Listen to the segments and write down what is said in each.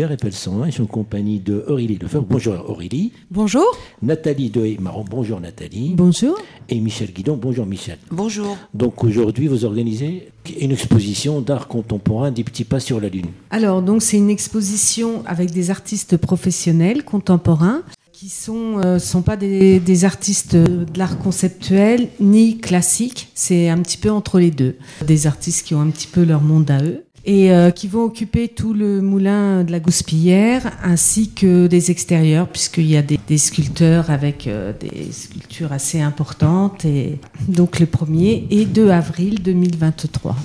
l'écoute d'RFL 101. Je suis en compagnie de Aurélie Lefebvre. Bonjour Aurélie. Bonjour. Nathalie de Marron. Bonjour Nathalie. Bonjour. Et Michel Guidon. Bonjour Michel. Bonjour. Donc aujourd'hui, vous organisez une exposition d'art contemporain des petits pas sur la Lune. Alors, donc c'est une exposition avec des artistes professionnels contemporains qui sont euh, sont pas des, des artistes de l'art conceptuel ni classique, c'est un petit peu entre les deux. Des artistes qui ont un petit peu leur monde à eux et euh, qui vont occuper tout le moulin de la Gouspillère ainsi que des extérieurs puisqu'il y a des, des sculpteurs avec euh, des sculptures assez importantes et donc le 1er et 2 avril 2023.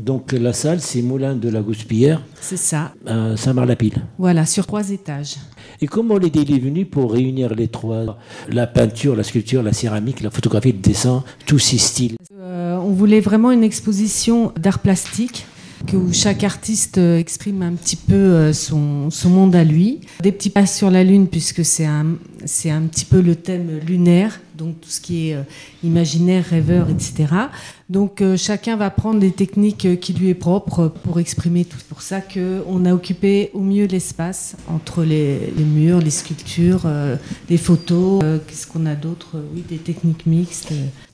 Donc la salle, c'est Moulin de la Gouspillère C'est ça. Saint-Marc-la-Pile. Voilà, sur trois étages. Et comment l'idée est venue pour réunir les trois? La peinture, la sculpture, la céramique, la photographie, le dessin, tous ces styles. Euh, on voulait vraiment une exposition d'art plastique que où chaque artiste euh, exprime un petit peu euh, son, monde à lui. Des petits pas sur la Lune, puisque c'est un, c'est un petit peu le thème lunaire, donc tout ce qui est euh, imaginaire, rêveur, etc. Donc euh, chacun va prendre des techniques euh, qui lui est propre pour exprimer tout. C'est pour ça qu'on a occupé au mieux l'espace entre les, les murs, les sculptures, euh, les photos. Qu'est-ce qu'on a d'autre? Oui, des techniques mixtes.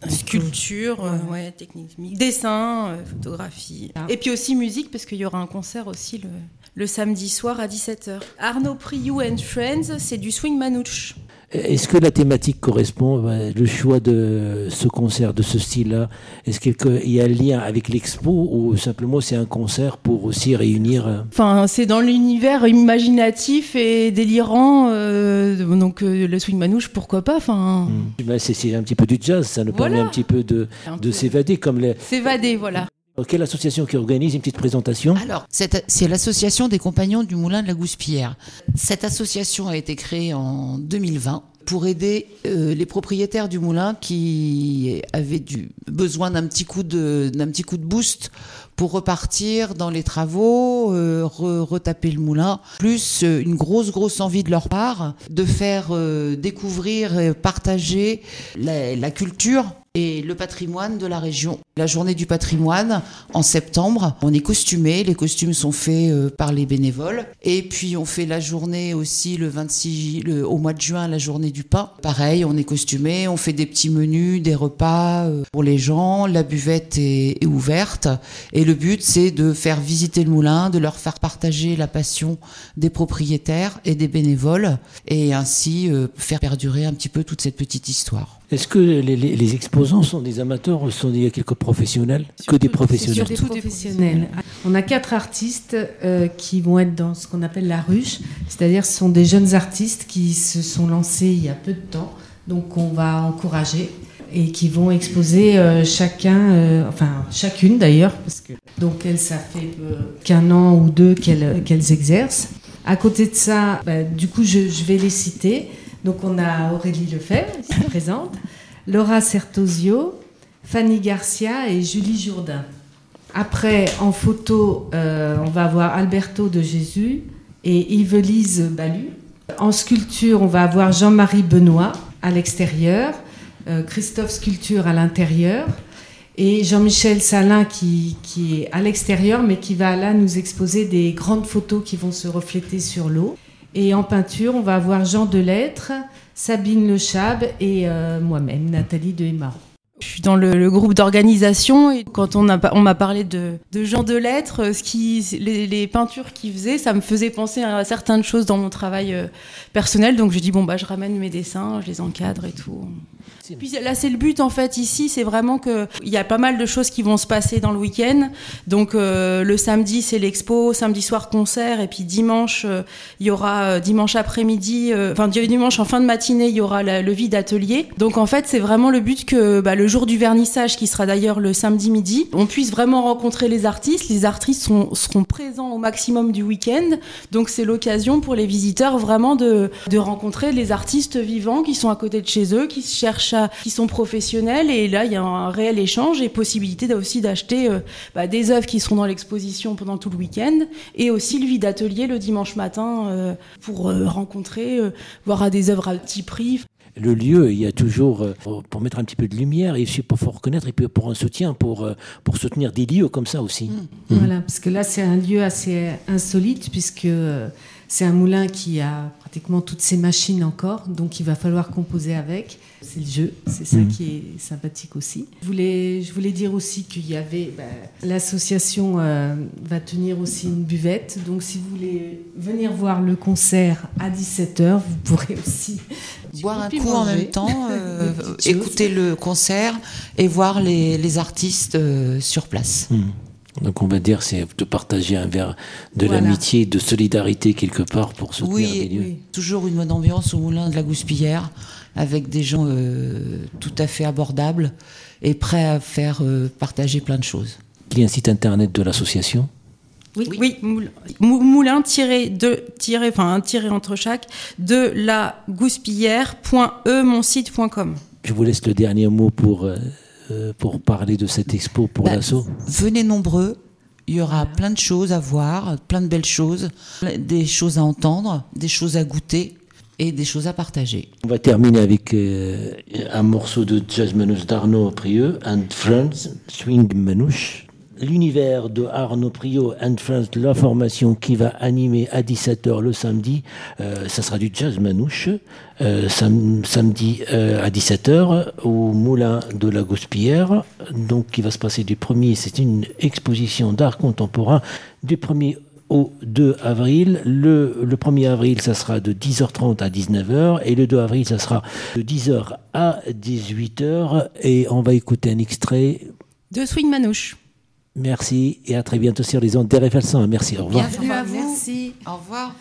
Sculpture, Ouais. ouais, technique, dessin, euh, photographie. Ah. Et puis aussi musique, parce qu'il y aura un concert aussi le, le samedi soir à 17h. Arnaud Priou and Friends, c'est du swing manouche. Est-ce que la thématique correspond, euh, le choix de ce concert, de ce style-là, est-ce qu'il y a un lien avec l'expo ou simplement c'est un concert pour aussi réunir euh, Enfin, c'est dans l'univers imaginatif et délirant. euh, donc euh, le swing manouche, pourquoi pas Enfin, hmm. Ben, c'est, un petit peu du jazz, ça nous permet un petit peu de, de s'évader comme les... s'évader, voilà. Quelle association qui organise une petite présentation Alors, c'est l'association des compagnons du Moulin de la Gouspillère. Cette association a été créée en 2020 pour aider euh, les propriétaires du moulin qui avaient du besoin d'un petit coup de petit coup de boost pour repartir dans les travaux, euh, re- retaper le moulin, plus euh, une grosse grosse envie de leur part de faire découvrir, et partager la culture et le patrimoine de la région. La journée du patrimoine en septembre, on est costumé, les costumes sont faits euh, par les bénévoles et puis on fait la journée aussi le 26 le- au mois de juin la journée du pain. Pareil, on est costumé, on fait des petits menus, des repas euh, pour les gens, la buvette est, ouverte et le but c'est de faire visiter le moulin, de leur faire partager la passion des propriétaires et des bénévoles et ainsi euh, faire perdurer un petit peu toute cette petite histoire. Est-ce que les, les- les exposants sont des amateurs ou sont des quelques professionnels Que des professionnels Surtout des professionnels. On a quatre artistes euh, qui vont être dans ce qu'on appelle la ruche, c'est-à-dire ce sont des jeunes artistes qui se sont lancés il y a peu de temps, donc on va encourager et qui vont exposer euh, chacun, euh, enfin chacune d'ailleurs, parce que donc elles ça fait euh, qu'un an ou deux qu'elles qu'elles exercent. À côté de ça, bah, du coup je, je vais les citer. Donc on a Aurélie Lefebvre ici présente, Laura Sertosio, Fanny Garcia et Julie Jourdain. Après, en photo, euh, on va avoir Alberto de Jésus et Yvelise Balu. En sculpture, on va avoir Jean-Marie Benoît à l'extérieur, euh, Christophe Sculpture à l'intérieur et Jean-Michel Salin qui, qui est à l'extérieur mais qui va là nous exposer des grandes photos qui vont se refléter sur l'eau. Et en peinture, on va avoir Jean Delettre, Sabine Le Chab et euh, moi-même, Nathalie de Hémarot. Je suis dans le, groupe d'organisation et quand on, m'a parlé de, Jean de lettres, ce qui, les, les peintures qu'il faisait, ça me faisait penser à certaines choses dans mon travail euh, personnel. Donc je dis bon bah je ramène mes dessins, je les encadre et tout. Puis là c'est le but en fait ici, c'est vraiment que il y a pas mal de choses qui vont se passer dans le week-end. Donc euh, le samedi c'est l'expo, samedi soir concert et puis dimanche euh, il y aura euh, dimanche après-midi, euh, enfin dimanche en fin de matinée il y aura le vide atelier. Donc en fait c'est vraiment le but que bah, le jour du vernissage qui sera d'ailleurs le samedi midi, on puisse vraiment rencontrer les artistes. Les artistes seront présents au maximum du week-end. Donc c'est l'occasion pour les visiteurs vraiment de, de rencontrer les artistes vivants qui sont à côté de chez eux, qui cherchent à, qui sont professionnels. Et là il y a un réel échange et possibilité aussi d'acheter euh, bah, des œuvres qui seront dans l'exposition pendant tout le week-end et aussi le vide atelier le dimanche matin euh, pour euh, rencontrer, euh, voir à des œuvres à petit prix. le lieu, il y a toujours, euh, pour mettre un petit peu de lumière, et aussi pour faut reconnaître, et puis pour un soutien, pour, euh, pour soutenir des lieux comme ça aussi. Mmh. Voilà, parce que là, c'est un lieu assez insolite, puisque euh, c'est un moulin qui a pratiquement toutes ses machines encore, donc il va falloir composer avec. C'est le jeu, c'est ça Mhm. qui est sympathique aussi. Je voulais, je voulais dire aussi qu'il y avait, bah, l'association euh, va tenir aussi une buvette, donc si vous voulez venir voir le concert à 17h, vous pourrez aussi Boire un coup en même temps, euh, écouter le concert et voir les, les artistes euh, sur place. Hmm. Donc on va dire c'est de partager un verre de Voilà. l'amitié, de solidarité quelque part pour soutenir Oui, des lieux. oui. Toujours une bonne ambiance au moulin de la Gouspillère, avec des gens euh, tout à fait abordables et prêts à faire euh, partager plein de choses. Il y a un site internet de l'association? Oui, oui. moul- mou- moulin tiré de tiré enfin un tiré entre chaque de la gouspillère.e mon site.com. Je vous laisse le dernier mot pour, euh, pour parler de cette expo pour Bah, l'asso. Venez nombreux, il y aura plein de choses à voir, plein de belles choses, des choses à entendre, des choses à goûter et des choses à partager. On va terminer avec euh, un morceau de jazz manouche d'Arnaud Prieux and Friends, Swing Manouche. L'univers de Arnaud Priot and Friends, la formation qui va animer à 17h le samedi, euh, ça sera du jazz manouche, euh, sam- samedi euh, à 17h au Moulin de la Gouspillère, donc qui va se passer du 1er, c'est une exposition d'art contemporain, du 1er au 2 avril. Le, le 1er avril, ça sera de 10h30 à 19h et le 2 avril, ça sera de 10h à 18h et on va écouter un extrait. De Swing Manouche. Merci et à très bientôt sur les ondes d'RFL 100. Merci, au revoir. Bienvenue à vous. Merci. Au revoir.